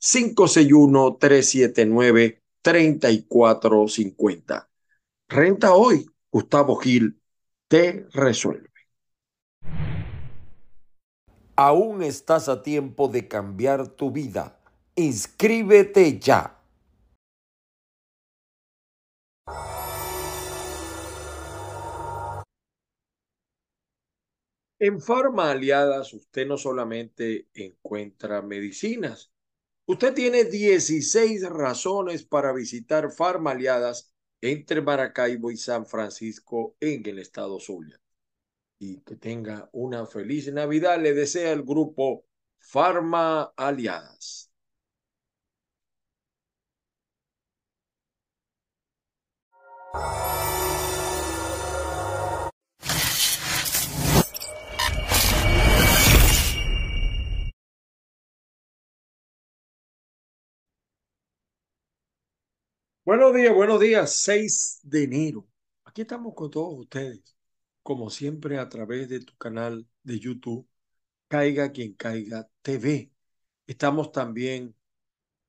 561-379-3450. Renta hoy, Gustavo Gil te resuelve. Aún estás a tiempo de cambiar tu vida. Inscríbete ya. En Farma Aliadas usted no solamente encuentra medicinas, Usted tiene 16 razones para visitar Farma Aliadas entre Maracaibo y San Francisco en el estado Zulia. Y que tenga una feliz Navidad, le desea el grupo Farma Aliadas. Buenos días, buenos días. 6 de enero. Aquí estamos con todos ustedes, como siempre a través de tu canal de YouTube, Caiga quien caiga TV. Estamos también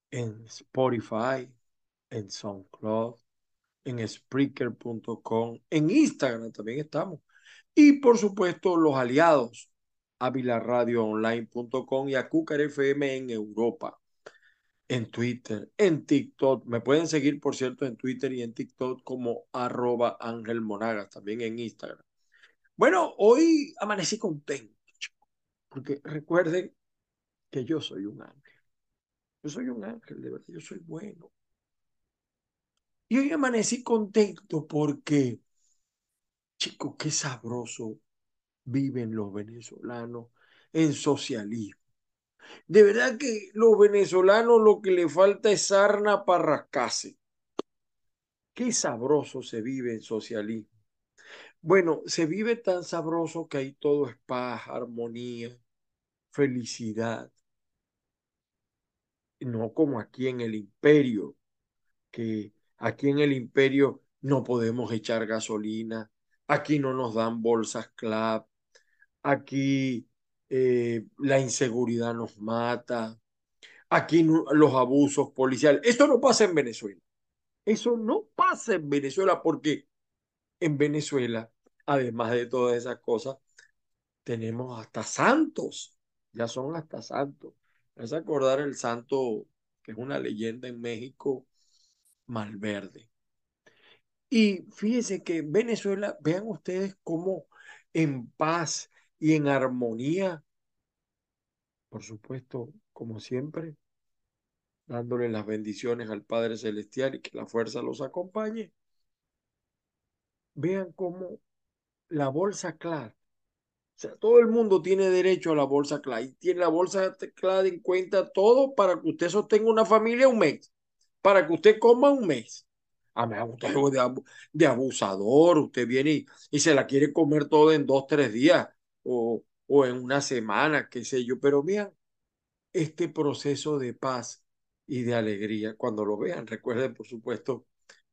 en Spotify, en SoundCloud, en Spreaker.com, en Instagram también estamos. Y por supuesto los aliados, avilaradioonline.com y a FM en Europa en Twitter, en TikTok. Me pueden seguir, por cierto, en Twitter y en TikTok como arroba Ángel Monagas, también en Instagram. Bueno, hoy amanecí contento, porque recuerden que yo soy un ángel. Yo soy un ángel, de verdad, yo soy bueno. Y hoy amanecí contento porque, chicos, qué sabroso viven los venezolanos en socialismo. De verdad que los venezolanos lo que le falta es sarna para rascarse. Qué sabroso se vive en socialismo. Bueno, se vive tan sabroso que ahí todo es paz, armonía, felicidad. No como aquí en el imperio, que aquí en el imperio no podemos echar gasolina, aquí no nos dan bolsas clap, aquí eh, la inseguridad nos mata, aquí los abusos policiales. Esto no pasa en Venezuela. Eso no pasa en Venezuela porque en Venezuela, además de todas esas cosas, tenemos hasta santos. Ya son hasta santos. Vas a acordar el santo, que es una leyenda en México, Malverde. Y fíjense que en Venezuela, vean ustedes cómo en paz y en armonía, por supuesto, como siempre, dándole las bendiciones al Padre Celestial y que la fuerza los acompañe. Vean cómo la bolsa clara, o sea, todo el mundo tiene derecho a la bolsa clara y tiene la bolsa clara en cuenta todo para que usted sostenga una familia un mes, para que usted coma un mes. A mí usted de, de abusador, usted viene y, y se la quiere comer todo en dos, tres días o, o en una semana, qué sé yo, pero vean este proceso de paz y de alegría. Cuando lo vean, recuerden, por supuesto,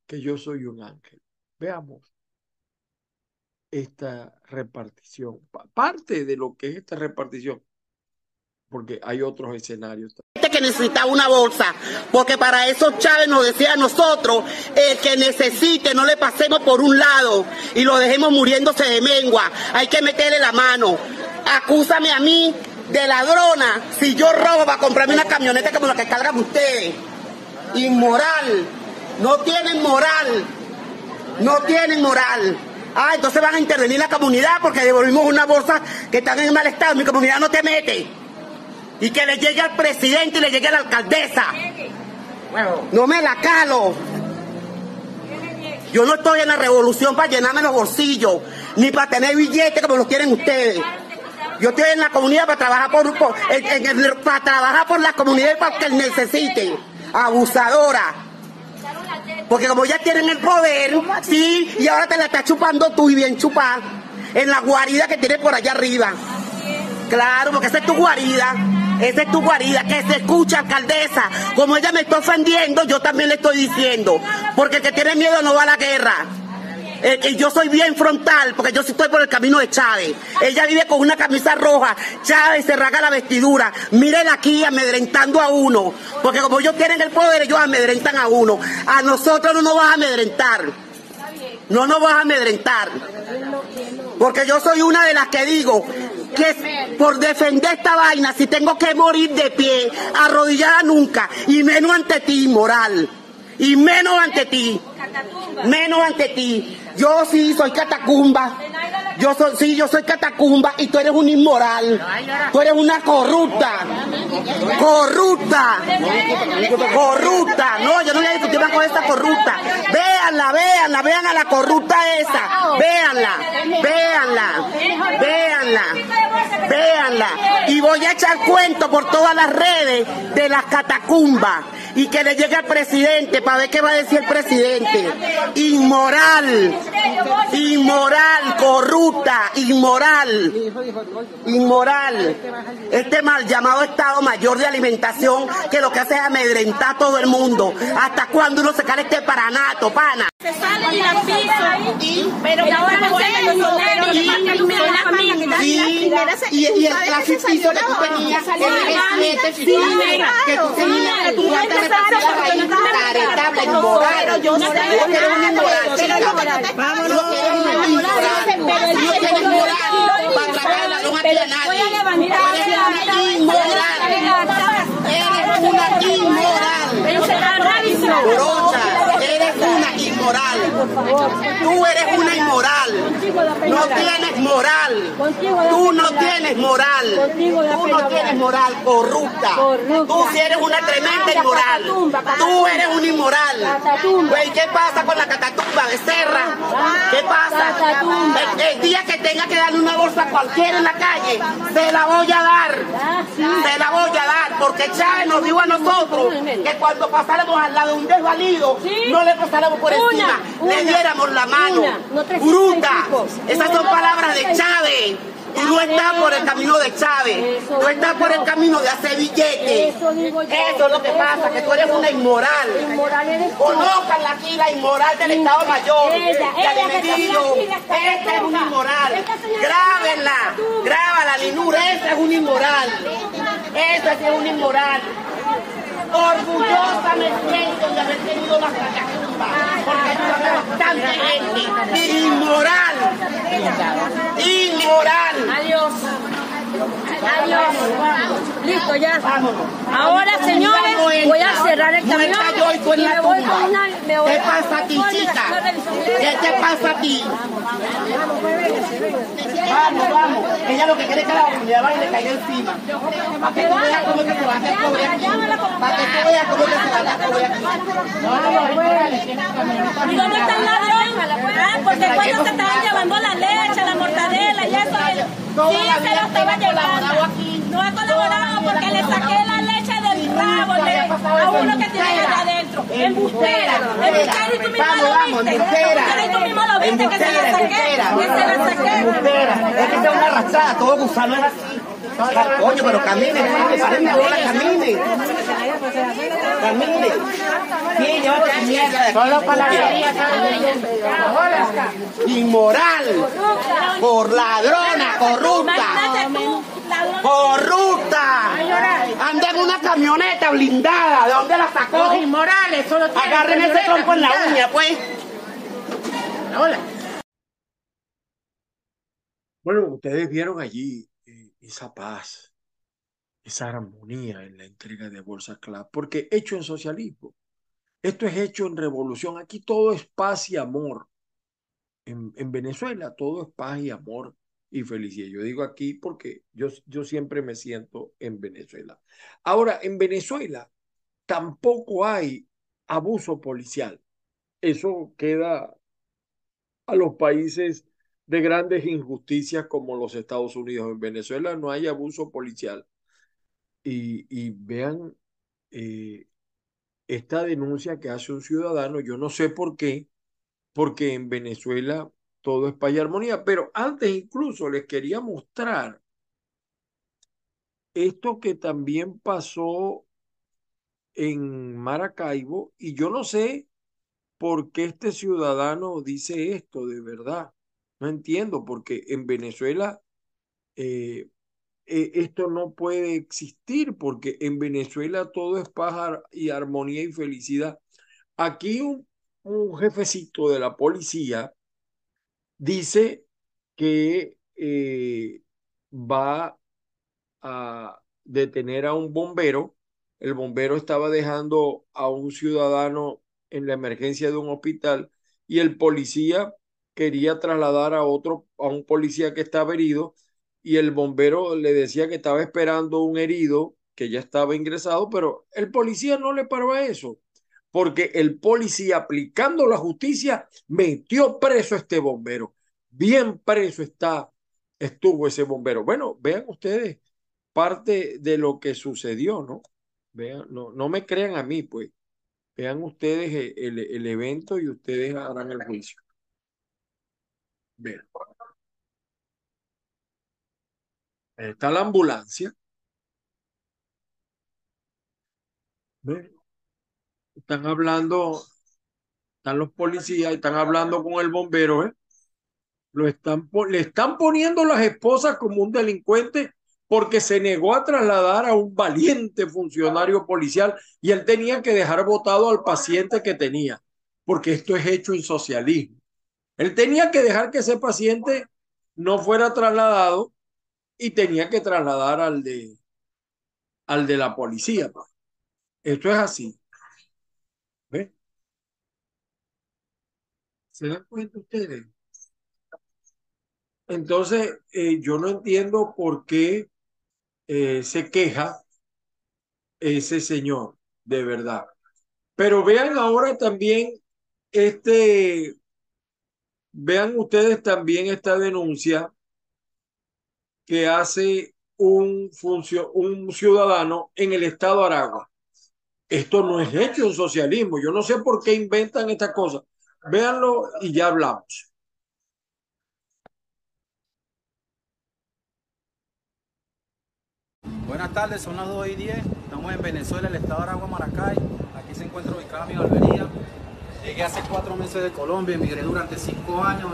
que yo soy un ángel. Veamos esta repartición, parte de lo que es esta repartición, porque hay otros escenarios. Que necesita una bolsa, porque para eso Chávez nos decía a nosotros, el que necesite no le pasemos por un lado y lo dejemos muriéndose de mengua, hay que meterle la mano. Acúsame a mí de ladrona si yo robo para comprarme una camioneta como la que cargan ustedes. Inmoral. No tienen moral. No tienen moral. Ah, entonces van a intervenir la comunidad porque devolvimos una bolsa que está en mal estado. Mi comunidad no te mete. Y que le llegue al presidente y le llegue a la alcaldesa. No me la calo. Yo no estoy en la revolución para llenarme los bolsillos, ni para tener billetes como los quieren ustedes. Yo estoy en la comunidad para trabajar por, para trabajar por la comunidad y para que necesite. abusadora. Porque como ya tienen el poder, sí, y ahora te la está chupando tú y bien chupada en la guarida que tienes por allá arriba. Claro, porque esa es tu guarida. Esa es tu guarida, que se escucha, alcaldesa. Como ella me está ofendiendo, yo también le estoy diciendo. Porque el que tiene miedo no va a la guerra. Eh, yo soy bien frontal, porque yo sí estoy por el camino de Chávez. Ella vive con una camisa roja, Chávez se raga la vestidura. Miren aquí amedrentando a uno, porque como ellos tienen el poder, ellos amedrentan a uno. A nosotros no nos vas a amedrentar. No nos vas a amedrentar. Porque yo soy una de las que digo que por defender esta vaina, si tengo que morir de pie, arrodillada nunca, y menos ante ti, moral, y menos ante ti, menos ante ti. Yo sí soy catacumba. Yo soy, sí, yo soy catacumba y tú eres un inmoral. Tú eres una corrupta. Corrupta. Corrupta. No, yo no voy a discutir más con esta corrupta. Véanla, véanla, vean a la corrupta esa. Véanla, véanla, véanla, véanla. Y voy a echar cuento por todas las redes de las catacumbas y que le llegue al presidente para ver qué va a decir el presidente. Inmoral, inmoral, corrupta, inmoral, inmoral. Este mal llamado Estado Mayor de Alimentación que lo que hace es amedrentar a todo el mundo. ¿Hasta cuándo uno se cae este paranato, pana? Se sale y la piso, pero ahora no sé, y, y el clasificio que tú tenías, el que tú tenías, que tú caretable, inmoral. Yo no sé lo que eres una inmoral. Vámonos. No tienes moral para tragar la loma a nadie. Eres una inmoral. Eres una inmoral. Brocha, eres una inmoral. Tú eres una inmoral. No tienes moral. Tú no tienes moral. Tú no tienes moral, corrupta. Tú sí eres una tremenda inmoral. Tú eres un inmoral. Güey, ¿qué pasa con la catatumba de Serra? ¿Qué pasa? El, día que tenga que darle una bolsa a cualquiera en la calle, se la voy a dar. Se la voy a dar, porque Chávez nos dijo a nosotros que cuando pasáramos al lado de un desvalido, no le pasáramos por encima, le diéramos la mano. Bruta. Esas son palabras de Chávez. Tú no estás por el camino de Chávez, tú estás por el camino de hacer billetes. Eso, es lo que pasa, que tú eres una inmoral. Conozcan aquí la inmoral del Estado Mayor, de Esta es una inmoral. Grábenla, grábala, Linura, esta es una inmoral. Esta es una inmoral. Orgullosa me siento de haber tenido las porque a bastante gente. Inmoral. Inmoral. Adiós. Adiós. Listo, ya. Ahora, señores, voy a cerrar el camión y me voy con una... ¿Qué pasa a ti, chica? ¿Qué te pasa a ti? Vamos, vamos. Ella lo que quiere es que la comunidad vaya y le caiga encima. Para que tú veas cómo que se va a pobre aquí. Para que tú veas cómo que se va a pobre aquí. ¿Y dónde está el ladrón? Ah, porque cuando se estaban llevando la leche, la mortadela y eso. Sí, se lo estaba llevando. No ha colaborado porque le saqué la rabo a uno que tiene allá adentro. Embustera. Embustera y tú mismo lo viste. Embustera y tú mismo lo viste que se la saqué. Que se la saqué. Embustera. Es que sea una arrastrada. Todo gusano es así. Coño, pero camine, bola, camine. Camine. Sí, yo tu mierda. Solo palabrería, Inmoral. Por ladrona, corrupta. Corrupta. Una camioneta blindada. ¿De dónde la sacó? Inmorales, solo Agarren ese tronco en la uña, pues. Hola. Bueno, ustedes vieron allí esa paz, esa armonía en la entrega de Bolsa Club, porque hecho en socialismo, esto es hecho en revolución, aquí todo es paz y amor. En, en Venezuela todo es paz y amor y felicidad. Yo digo aquí porque yo, yo siempre me siento en Venezuela. Ahora, en Venezuela tampoco hay abuso policial. Eso queda a los países de grandes injusticias como los Estados Unidos. En Venezuela no hay abuso policial. Y, y vean, eh, esta denuncia que hace un ciudadano, yo no sé por qué, porque en Venezuela todo es paz y armonía, pero antes incluso les quería mostrar esto que también pasó en Maracaibo y yo no sé por qué este ciudadano dice esto de verdad. No entiendo, porque en Venezuela eh, eh, esto no puede existir, porque en Venezuela todo es paz y armonía y felicidad. Aquí un, un jefecito de la policía dice que eh, va a detener a un bombero. El bombero estaba dejando a un ciudadano en la emergencia de un hospital y el policía quería trasladar a otro, a un policía que estaba herido y el bombero le decía que estaba esperando un herido que ya estaba ingresado, pero el policía no le paró a eso, porque el policía aplicando la justicia metió preso a este bombero. Bien preso está, estuvo ese bombero. Bueno, vean ustedes parte de lo que sucedió, ¿no? Vean, no, no me crean a mí, pues. Vean ustedes el, el evento y ustedes harán el juicio. Vean. Está la ambulancia. ¿Ven? Están hablando, están los policías, están hablando con el bombero, ¿eh? Lo están, le están poniendo las esposas como un delincuente porque se negó a trasladar a un valiente funcionario policial y él tenía que dejar votado al paciente que tenía, porque esto es hecho en socialismo. Él tenía que dejar que ese paciente no fuera trasladado y tenía que trasladar al de, al de la policía. Esto es así. ¿Ve? ¿Se dan cuenta ustedes? Entonces, eh, yo no entiendo por qué eh, se queja ese señor, de verdad. Pero vean ahora también este, vean ustedes también esta denuncia que hace un, un ciudadano en el estado Aragua. Esto no es hecho en socialismo. Yo no sé por qué inventan estas cosas. Véanlo y ya hablamos. Buenas tardes, son las 2 y 10. Estamos en Venezuela, el estado de Aragua, Maracay. Aquí se encuentra ubicada mi barbería. Llegué hace cuatro meses de Colombia, emigré durante cinco años.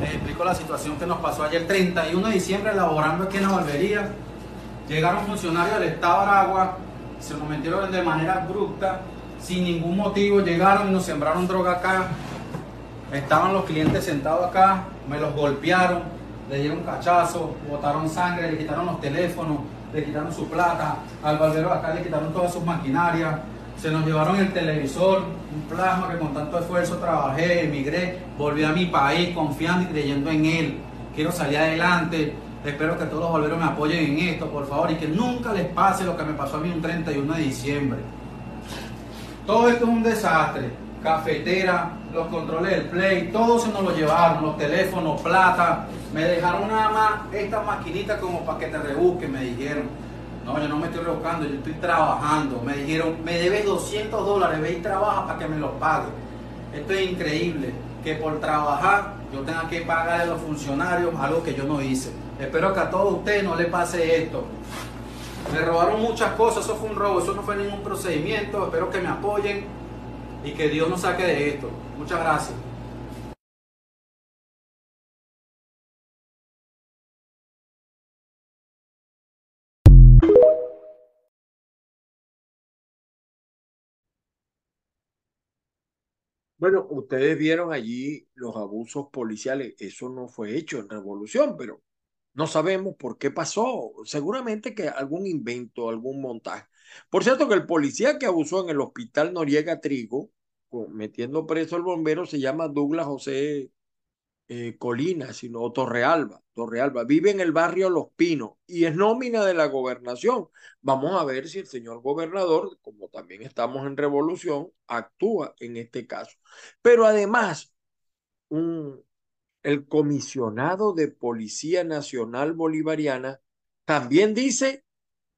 Les explico la situación que nos pasó ayer, 31 de diciembre, laborando aquí en la barbería. Llegaron funcionarios del estado de Aragua, se nos metieron de manera abrupta, sin ningún motivo. Llegaron y nos sembraron droga acá. Estaban los clientes sentados acá, me los golpearon, le dieron cachazo, botaron sangre, le quitaron los teléfonos le quitaron su plata, al barbero acá le quitaron todas sus maquinarias, se nos llevaron el televisor, un plasma que con tanto esfuerzo trabajé, emigré, volví a mi país confiando y creyendo en él. Quiero salir adelante, espero que todos los barberos me apoyen en esto, por favor, y que nunca les pase lo que me pasó a mí un 31 de diciembre. Todo esto es un desastre. Cafetera, los controles del play, todo se nos lo llevaron, los teléfonos, plata, me dejaron nada más esta maquinita como para que te rebusquen, me dijeron. No, yo no me estoy rebuscando, yo estoy trabajando. Me dijeron, me debes 200 dólares, ve y trabaja para que me los pague. Esto es increíble, que por trabajar yo tenga que pagar a los funcionarios algo que yo no hice. Espero que a todos ustedes no les pase esto. Me robaron muchas cosas, eso fue un robo, eso no fue ningún procedimiento. Espero que me apoyen y que Dios nos saque de esto. Muchas gracias. Bueno, ustedes vieron allí los abusos policiales. Eso no fue hecho en revolución, pero no sabemos por qué pasó. Seguramente que algún invento, algún montaje. Por cierto, que el policía que abusó en el hospital Noriega Trigo, metiendo preso al bombero, se llama Douglas José eh, Colina, sino Torrealba. Torrealba vive en el barrio Los Pinos y es nómina de la gobernación. Vamos a ver si el señor gobernador, como también estamos en revolución, actúa en este caso. Pero además, un, el comisionado de Policía Nacional Bolivariana también dice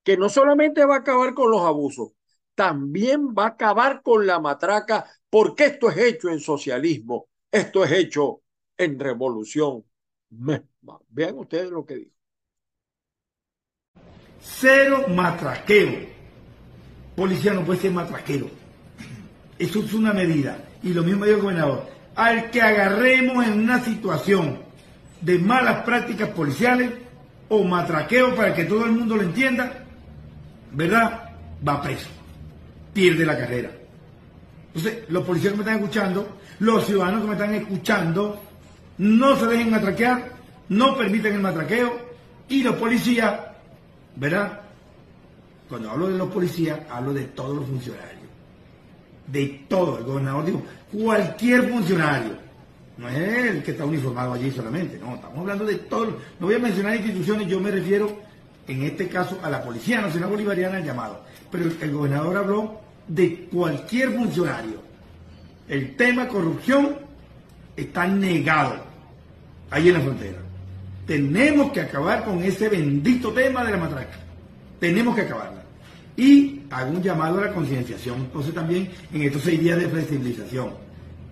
que no solamente va a acabar con los abusos, también va a acabar con la matraca porque esto es hecho en socialismo, esto es hecho en revolución. Vean ustedes lo que dijo. Cero matraqueo. Policía no puede ser matraquero. Eso es una medida. Y lo mismo dijo el gobernador. Al que agarremos en una situación de malas prácticas policiales o matraqueo para que todo el mundo lo entienda, ¿verdad? Va preso. Pierde la carrera. Entonces, los policías que me están escuchando, los ciudadanos que me están escuchando, no se dejen matraquear, no permiten el matraqueo y los policías, ¿verdad? Cuando hablo de los policías, hablo de todos los funcionarios. De todo. El gobernador dijo, cualquier funcionario. No es el que está uniformado allí solamente, no, estamos hablando de todos. No voy a mencionar instituciones, yo me refiero en este caso a la Policía Nacional Bolivariana llamado. Pero el gobernador habló de cualquier funcionario. El tema corrupción está negado ahí en la frontera. Tenemos que acabar con ese bendito tema de la matraca. Tenemos que acabarla. Y hago un llamado a la concienciación, entonces también en estos seis días de flexibilización.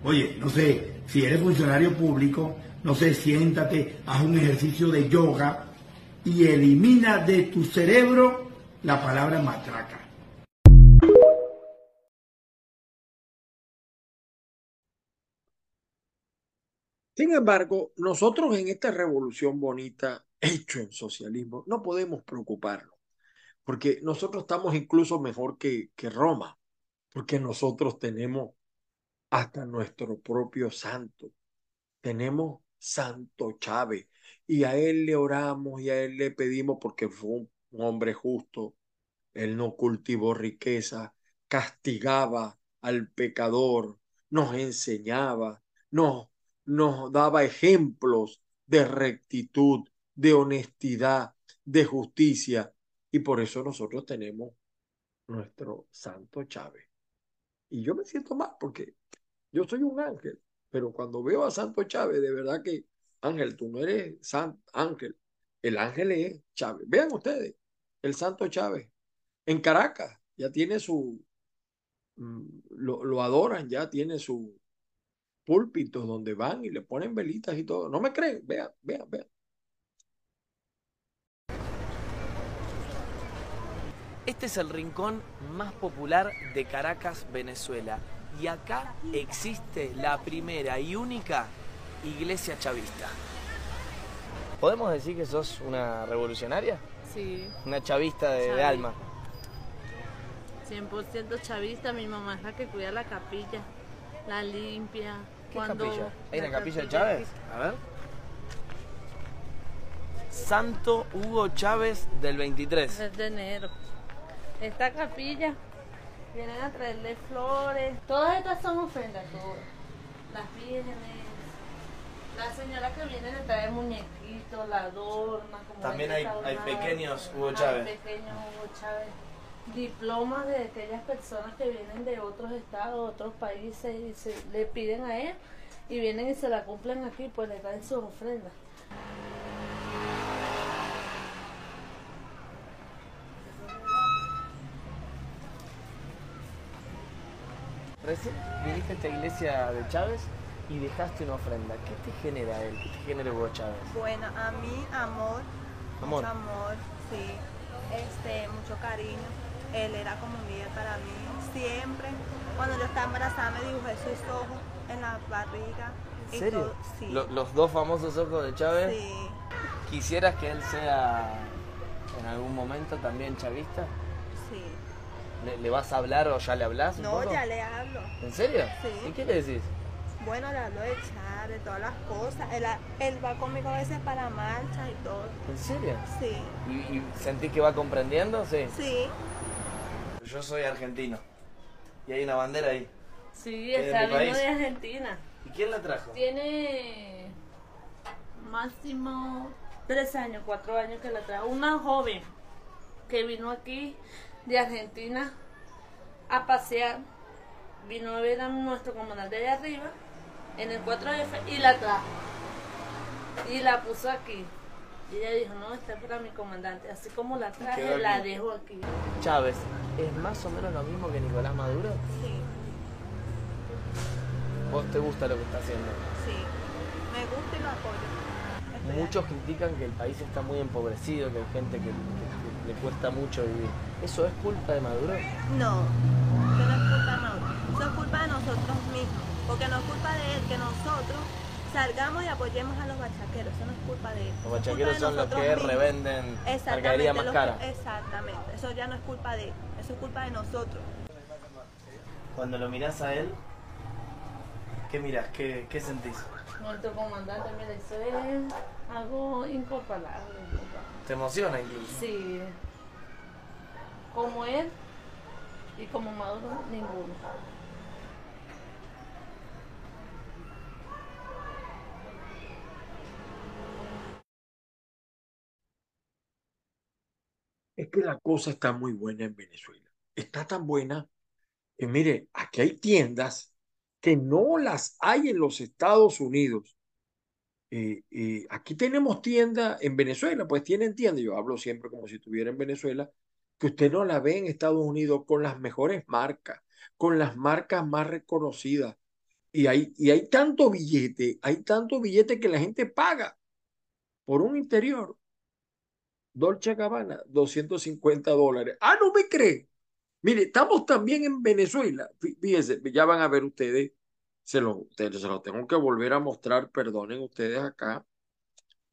Oye, no sé, si eres funcionario público, no sé, siéntate, haz un ejercicio de yoga y elimina de tu cerebro la palabra matraca. Sin embargo, nosotros en esta revolución bonita, hecho en socialismo, no podemos preocuparnos, porque nosotros estamos incluso mejor que, que Roma, porque nosotros tenemos hasta nuestro propio santo. Tenemos Santo Chávez y a él le oramos y a él le pedimos porque fue un hombre justo. Él no cultivó riqueza, castigaba al pecador, nos enseñaba, nos nos daba ejemplos de rectitud, de honestidad, de justicia. Y por eso nosotros tenemos nuestro Santo Chávez. Y yo me siento mal porque yo soy un ángel, pero cuando veo a Santo Chávez, de verdad que, Ángel, tú no eres San Ángel, el ángel es Chávez. Vean ustedes, el Santo Chávez, en Caracas, ya tiene su, mm, lo, lo adoran, ya tiene su, púlpitos donde van y le ponen velitas y todo. No me creen, vean, vean, vean. Este es el rincón más popular de Caracas, Venezuela. Y acá existe la primera y única iglesia chavista. ¿Podemos decir que sos una revolucionaria? Sí. Una chavista de, de alma. 100% chavista, mi mamá es la que cuida la capilla, la limpia, ¿Qué capilla? ¿Hay una capilla de Chávez? A ver. Santo Hugo Chávez del 23. de enero. Esta capilla vienen a traerle flores. Todas estas son ofrendas, todas. Las vírgenes. La señora que viene le trae muñequitos, la adorna. Como También hay, hay pequeños Hugo Chávez. Hay pequeños Hugo Chávez diplomas de aquellas personas que vienen de otros estados, otros países y se le piden a él y vienen y se la cumplen aquí, pues le traen sus ofrendas. Recién viniste a esta iglesia de Chávez y dejaste una ofrenda. ¿Qué te genera él? ¿Qué te genera Hugo Chávez? Bueno, a mí amor, amor, mucho amor, sí, este, mucho cariño él era como un líder para mí. Siempre, cuando yo estaba embarazada, me dibujé sus ojos en la barriga. ¿En serio? sí. ¿Los dos famosos ojos de Chávez? Sí. ¿Quisieras que él sea en algún momento también chavista? ¿Le, vas a hablar o ya le hablas? No, ya le hablo. ¿En serio? Sí. ¿Y qué le decís? Bueno, le hablo de Chávez, de todas las cosas. Él, él, va conmigo a veces para marcha y todo. ¿En serio? Sí. ¿Y, y sentís que va comprendiendo? Sí. Sí. Yo soy argentino. Y hay una bandera ahí. Sí, está vino de Argentina. ¿Y quién la trajo? Tiene máximo tres años, cuatro años que la trajo. Una joven que vino aquí de Argentina a pasear. Vino a ver a nuestro comandante de arriba en el 4F y la trajo. Y la puso aquí. Y ella dijo, no, esta es para mi comandante. Así como la traje, la dejo aquí. Chávez, ¿es más o menos lo mismo que Nicolás Maduro? Sí, ¿Vos te gusta lo que está haciendo? sí. Me gusta y lo apoyo. Muchos critican que el país está muy empobrecido, que hay gente que le cuesta mucho vivir. ¿Eso es culpa de Maduro? No, eso no es culpa de Maduro. Eso es culpa de nosotros mismos. Porque no es culpa de él que nosotros salgamos y apoyemos a los bachaqueros. Eso no es culpa de él. Los bachaqueros son los que mismos. revenden Exactamente, mercadería más cara. que- exactamente. Eso ya no es culpa de él. Eso es culpa de nosotros. Cuando lo mirás a él, ¿qué mirás? ¿Qué, qué sentís? Nuestro comandante, mira, eso es algo incomparable. ¿Te emociona incluso? Sí. Como él y como Maduro, ninguno. Es que la cosa está muy buena en Venezuela. Está tan buena que, mire, aquí hay tiendas que no las hay en los Estados Unidos. Eh, eh, aquí tenemos tiendas en Venezuela, pues tienen tiendas, yo hablo siempre como si estuviera en Venezuela, que usted no la ve en Estados Unidos con las mejores marcas, con las marcas más reconocidas. Y hay, y hay tanto billete, hay tanto billete que la gente paga por un interior. Dolce Gabbana, 250 dólares. Ah, no me cree. Mire, estamos también en Venezuela. Fí- Fíjense, ya van a ver ustedes, se ustedes, se los tengo que volver a mostrar, perdonen ustedes acá,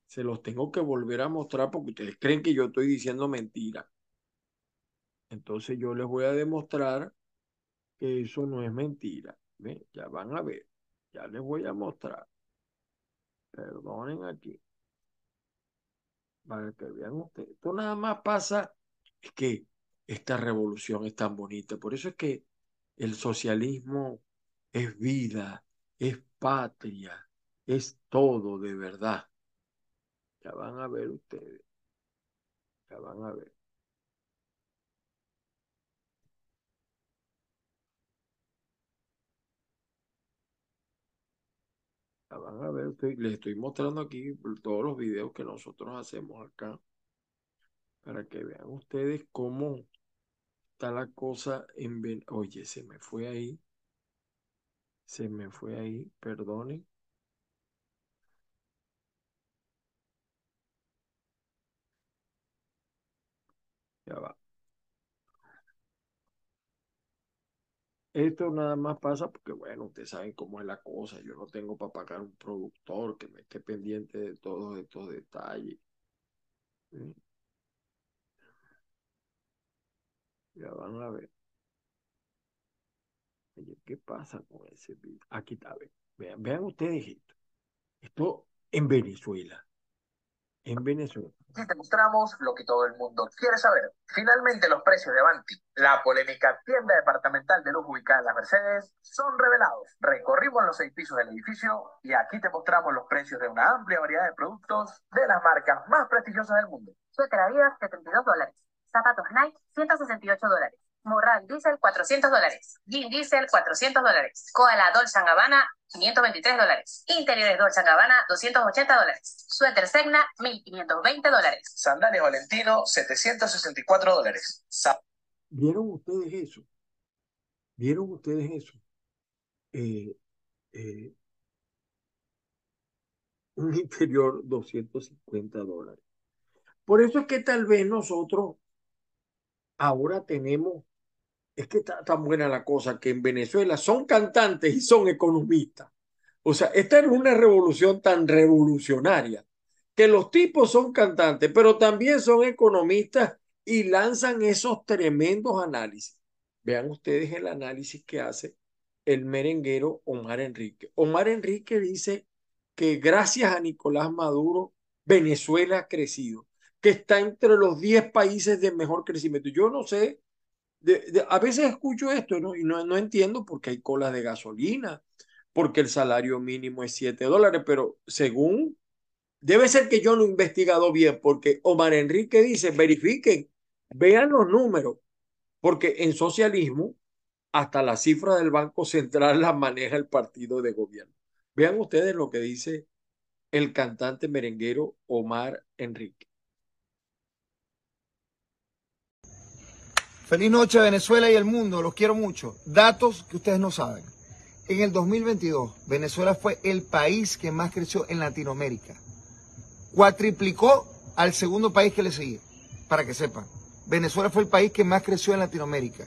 se los tengo que volver a mostrar porque ustedes creen que yo estoy diciendo mentira. Entonces yo les voy a demostrar que eso no es mentira. ¿Ven? Ya van a ver, ya les voy a mostrar. Perdonen aquí para que vean ustedes. Esto nada más pasa, es que esta revolución es tan bonita. Por eso es que el socialismo es vida, es patria, es todo de verdad. Ya van a ver ustedes. Ya van a ver. Ya van a ver, les estoy mostrando aquí todos los videos que nosotros hacemos acá para que vean ustedes cómo está la cosa en Oye, se me fue ahí. Se me fue ahí, perdonen. Ya va. Esto nada más pasa porque, bueno, ustedes saben cómo es la cosa. Yo no tengo para pagar un productor que me esté pendiente de todos estos detalles. ¿sí? Ya van a ver. Oye, ¿qué pasa con ese video? Aquí está, ven. Vean, vean ustedes esto. Esto en Venezuela. En Venezuela. Aquí te mostramos lo que todo el mundo quiere saber. Finalmente los precios de Avanti, la polémica tienda departamental de luz ubicada en las Mercedes, son revelados. Recorrimos los seis pisos del edificio y aquí te mostramos los precios de una amplia variedad de productos de las marcas más prestigiosas del mundo. Suéter Adidas, 72 dólares. Zapatos Nike, 168 dólares. Morral Diesel, 400 dólares. Jean Diesel, 400 dólares. Koala Dolce Gabbana, 523 dólares. Interiores Dolce Gabbana, 280 dólares. Suéter Segna, 1520 dólares. Sandalias Valentino, 764 dólares. ¿Vieron ustedes eso? ¿Vieron ustedes eso? Eh, eh, un interior 250 dólares. Por eso es que tal vez nosotros ahora tenemos, es que está tan buena la cosa que en Venezuela son cantantes y son economistas. O sea, esta es una revolución tan revolucionaria que los tipos son cantantes, pero también son economistas y lanzan esos tremendos análisis. Vean ustedes el análisis que hace el merenguero Omar Enrique. Omar Enrique dice que gracias a Nicolás Maduro, Venezuela ha crecido, que está entre los 10 países de mejor crecimiento. Yo no sé, de, a veces escucho esto ¿no? y no, no entiendo porque hay colas de gasolina, porque el salario mínimo es 7 dólares, pero según, debe ser que yo no he investigado bien, porque Omar Enrique dice, verifiquen, vean los números, porque en socialismo hasta la cifra del Banco Central la maneja el partido de gobierno. Vean ustedes lo que dice el cantante merenguero Omar Enrique. Feliz noche Venezuela y el mundo, los quiero mucho. Datos que ustedes no saben. En el 2022, Venezuela fue el país que más creció en Latinoamérica. Cuatriplicó al segundo país que le seguía, para que sepan. Venezuela fue el país que más creció en Latinoamérica.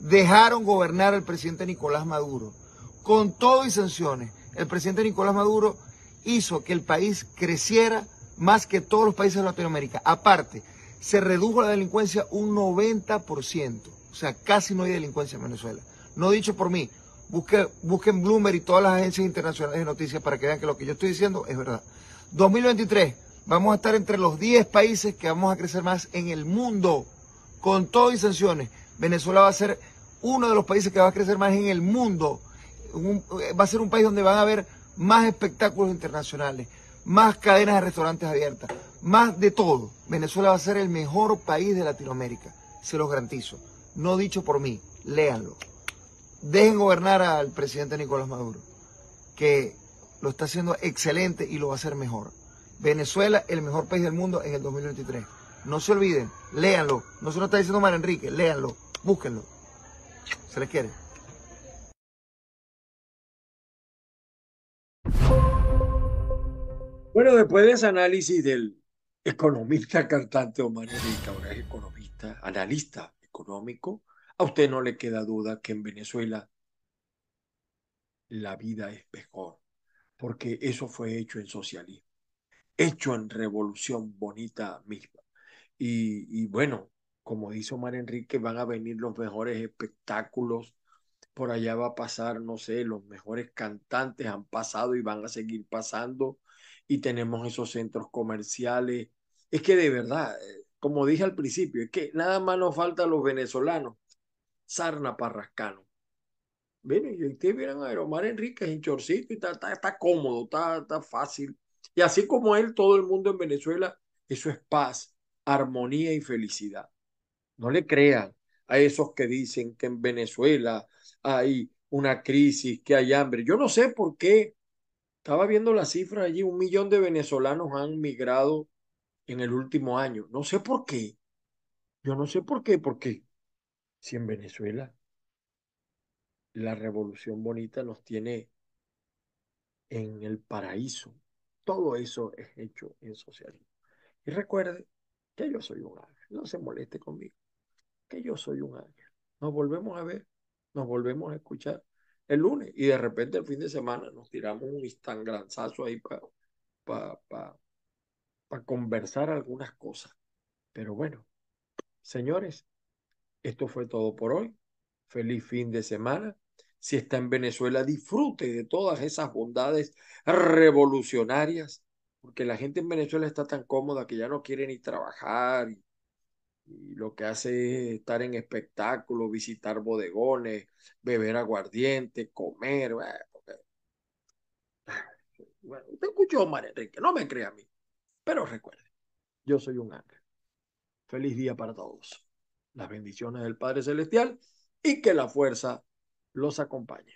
Dejaron gobernar al presidente Nicolás Maduro. Con todo y sanciones, el presidente Nicolás Maduro hizo que el país creciera más que todos los países de Latinoamérica. Aparte, se redujo la delincuencia un 90%. O sea, casi no hay delincuencia en Venezuela. No dicho por mí. Busque, busquen Bloomberg y todas las agencias internacionales de noticias para que vean que lo que yo estoy diciendo es verdad. 2023, vamos a estar entre los 10 países que vamos a crecer más en el mundo. Con todo y sanciones, Venezuela va a ser uno de los países que va a crecer más en el mundo. va a ser un país donde van a haber más espectáculos internacionales, más cadenas de restaurantes abiertas, más de todo. Venezuela va a ser el mejor país de Latinoamérica, se los garantizo. No dicho por mí, léanlo. Dejen gobernar al presidente Nicolás Maduro, que lo está haciendo excelente y lo va a hacer mejor. Venezuela, el mejor país del mundo en el 2023. No se olviden, léanlo. No se lo está diciendo Mar Enrique, léanlo, búsquenlo. Se les quiere. Bueno, después de ese análisis del economista cantante Omar Enrique, ahora es economista, analista económico, a usted no le queda duda que en Venezuela la vida es mejor, porque eso fue hecho en socialismo, hecho en revolución bonita misma. Y, y bueno, como dice Omar Enrique, van a venir los mejores espectáculos, por allá va a pasar, no sé, los mejores cantantes han pasado y van a seguir pasando, y tenemos esos centros comerciales. Es que de verdad, eh, como dije al principio, es que nada más nos falta a los venezolanos sarna parrascano. Miren, y ustedes vieron a Omar Enrique en chorcito y está, está, cómodo, está, está fácil. Y así como él, todo el mundo en Venezuela, eso es paz, armonía y felicidad. No le crean a esos que dicen que en Venezuela hay una crisis, que hay hambre. Yo no sé por qué. Estaba viendo las cifras allí, un millón de venezolanos han migrado en el último año. No sé por qué. Yo no sé por qué, porque si en Venezuela la revolución bonita nos tiene en el paraíso, todo eso es hecho en socialismo. Y recuerde que yo soy un ángel, no se moleste conmigo, que yo soy un ángel. Nos volvemos a ver, nos volvemos a escuchar el lunes y de repente el fin de semana nos tiramos un instangranzazo ahí para para conversar algunas cosas. Pero bueno, señores, esto fue todo por hoy. Feliz fin de semana. Si está en Venezuela, disfrute de todas esas bondades revolucionarias, porque la gente en Venezuela está tan cómoda que ya no quiere ni trabajar lo que hace es estar en espectáculos, visitar bodegones, beber aguardiente, comer. Bueno, usted escuchó, María Enrique, no me crea a mí, pero recuerde, yo soy un ángel. Feliz día para todos las bendiciones del Padre Celestial y que la fuerza los acompañe.